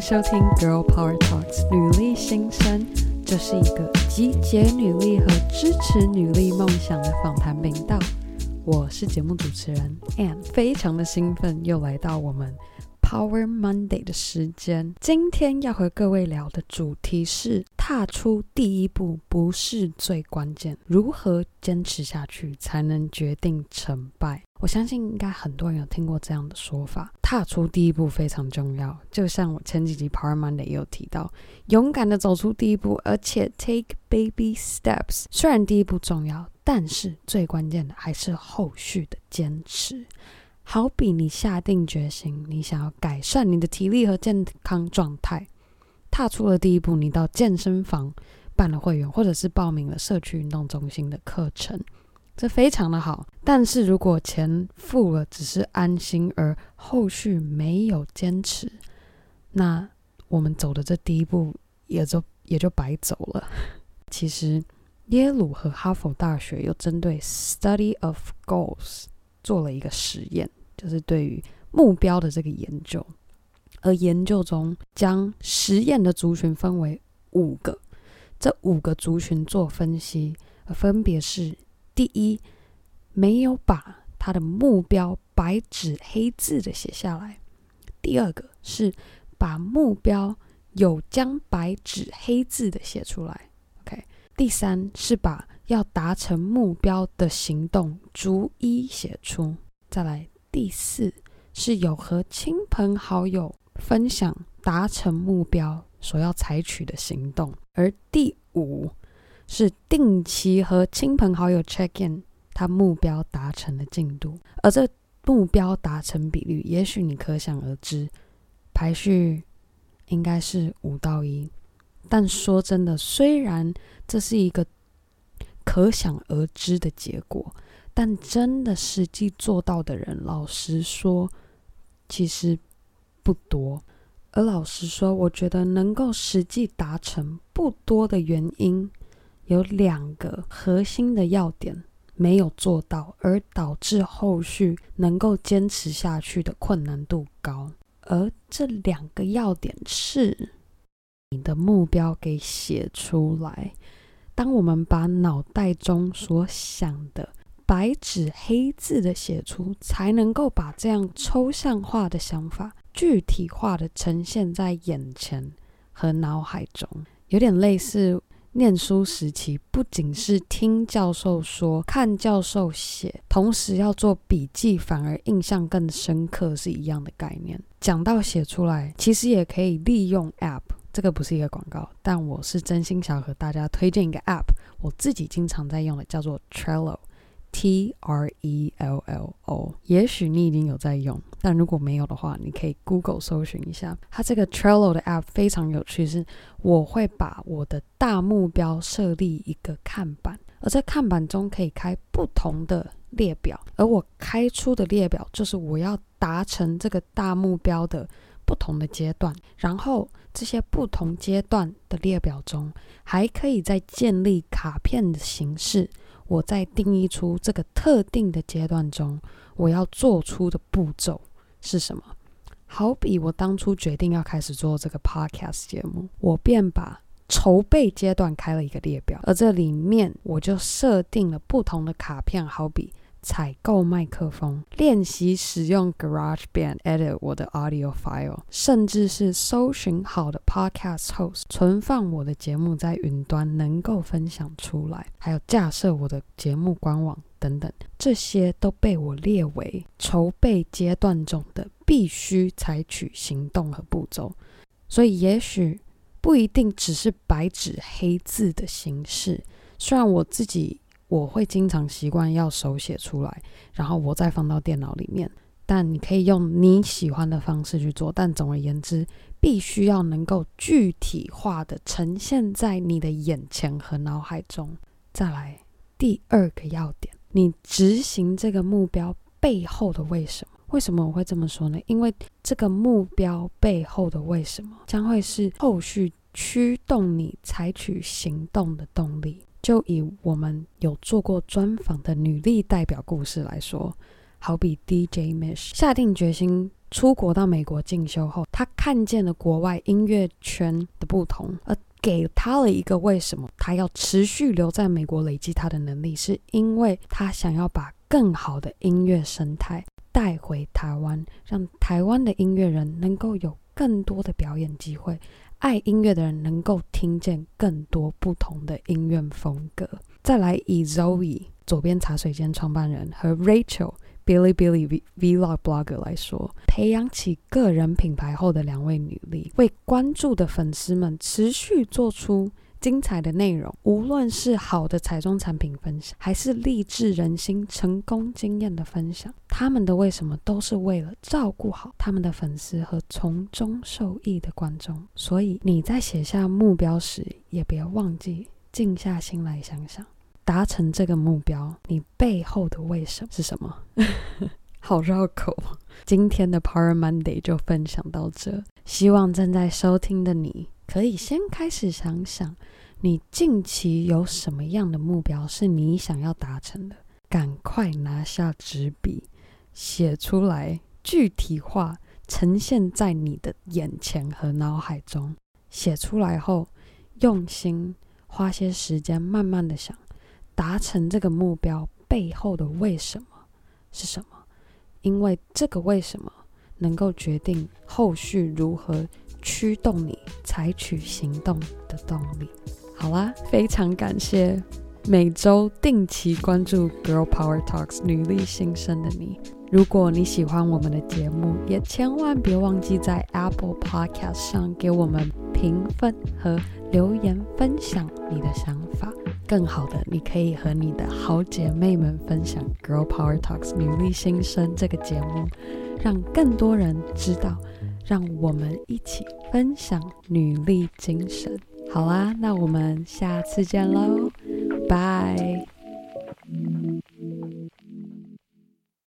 收听 Girl Power Talks 女力新生，这是一个集结女力和支持女力梦想的访谈频道。我是节目主持人 Ann，非常的兴奋，又来到我们 Power Monday 的时间。今天要和各位聊的主题是：踏出第一步不是最关键，如何坚持下去才能决定成败。我相信应该很多人有听过这样的说法，踏出第一步非常重要。就像我前几集 Power Monday 也有提到，勇敢的走出第一步，而且 take baby steps。虽然第一步重要，但是最关键的还是后续的坚持。好比你下定决心，你想要改善你的体力和健康状态，踏出了第一步，你到健身房办了会员，或者是报名了社区运动中心的课程。这非常的好，但是如果钱付了，只是安心，而后续没有坚持，那我们走的这第一步也就也就白走了。其实，耶鲁和哈佛大学又针对 study of goals 做了一个实验，就是对于目标的这个研究，而研究中将实验的族群分为五个，这五个族群做分析，分别是。第一，没有把他的目标白纸黑字的写下来；第二个是把目标有将白纸黑字的写出来。；OK；第三是把要达成目标的行动逐一写出；再来，第四是有和亲朋好友分享达成目标所要采取的行动；而第五。是定期和亲朋好友 check in 他目标达成的进度，而这目标达成比率，也许你可想而知，排序应该是五到一。但说真的，虽然这是一个可想而知的结果，但真的实际做到的人，老实说，其实不多。而老实说，我觉得能够实际达成不多的原因。有两个核心的要点没有做到，而导致后续能够坚持下去的困难度高。而这两个要点是：你的目标给写出来。当我们把脑袋中所想的白纸黑字的写出，才能够把这样抽象化的想法具体化的呈现在眼前和脑海中，有点类似。念书时期，不仅是听教授说、看教授写，同时要做笔记，反而印象更深刻，是一样的概念。讲到写出来，其实也可以利用 App，这个不是一个广告，但我是真心想和大家推荐一个 App，我自己经常在用的，叫做 Trello。T R E L L O，也许你已经有在用，但如果没有的话，你可以 Google 搜寻一下。它这个 Trello 的 App 非常有趣，是我会把我的大目标设立一个看板，而在看板中可以开不同的列表，而我开出的列表就是我要达成这个大目标的不同的阶段，然后这些不同阶段的列表中，还可以再建立卡片的形式。我在定义出这个特定的阶段中，我要做出的步骤是什么？好比我当初决定要开始做这个 podcast 节目，我便把筹备阶段开了一个列表，而这里面我就设定了不同的卡片，好比。采购麦克风，练习使用 GarageBand edit 我的 audio file，甚至是搜寻好的 podcast host，存放我的节目在云端能够分享出来，还有架设我的节目官网等等，这些都被我列为筹备阶段中的必须采取行动和步骤。所以，也许不一定只是白纸黑字的形式，虽然我自己。我会经常习惯要手写出来，然后我再放到电脑里面。但你可以用你喜欢的方式去做，但总而言之，必须要能够具体化的呈现在你的眼前和脑海中。再来第二个要点，你执行这个目标背后的为什么？为什么我会这么说呢？因为这个目标背后的为什么，将会是后续驱动你采取行动的动力。就以我们有做过专访的女力代表故事来说，好比 DJ Mish 下定决心出国到美国进修后，他看见了国外音乐圈的不同，而给他了一个为什么他要持续留在美国累积他的能力，是因为他想要把更好的音乐生态带回台湾，让台湾的音乐人能够有更多的表演机会，爱音乐的人能够听见更多不同的音乐风格。再来以 Zoe 左边茶水间创办人和 Rachel。Billy Billy Vlog Blogger 来说，培养起个人品牌后的两位女力，为关注的粉丝们持续做出精彩的内容。无论是好的彩妆产品分享，还是励志人心、成功经验的分享，他们的为什么都是为了照顾好他们的粉丝和从中受益的观众。所以你在写下目标时，也别忘记静下心来想想。达成这个目标，你背后的为什么是什么？好绕口。今天的 Power Monday 就分享到这，希望正在收听的你可以先开始想想，你近期有什么样的目标是你想要达成的？赶快拿下纸笔，写出来，具体化，呈现在你的眼前和脑海中。写出来后，用心花些时间，慢慢的想。达成这个目标背后的为什么是什么？因为这个为什么能够决定后续如何驱动你采取行动的动力。好啦，非常感谢每周定期关注 Girl Power Talks 女力新生的你。如果你喜欢我们的节目，也千万别忘记在 Apple Podcast 上给我们评分和留言，分享你的想法。更好的，你可以和你的好姐妹们分享《Girl Power Talks》女力新生这个节目，让更多人知道，让我们一起分享女力精神。好啦，那我们下次见喽，拜。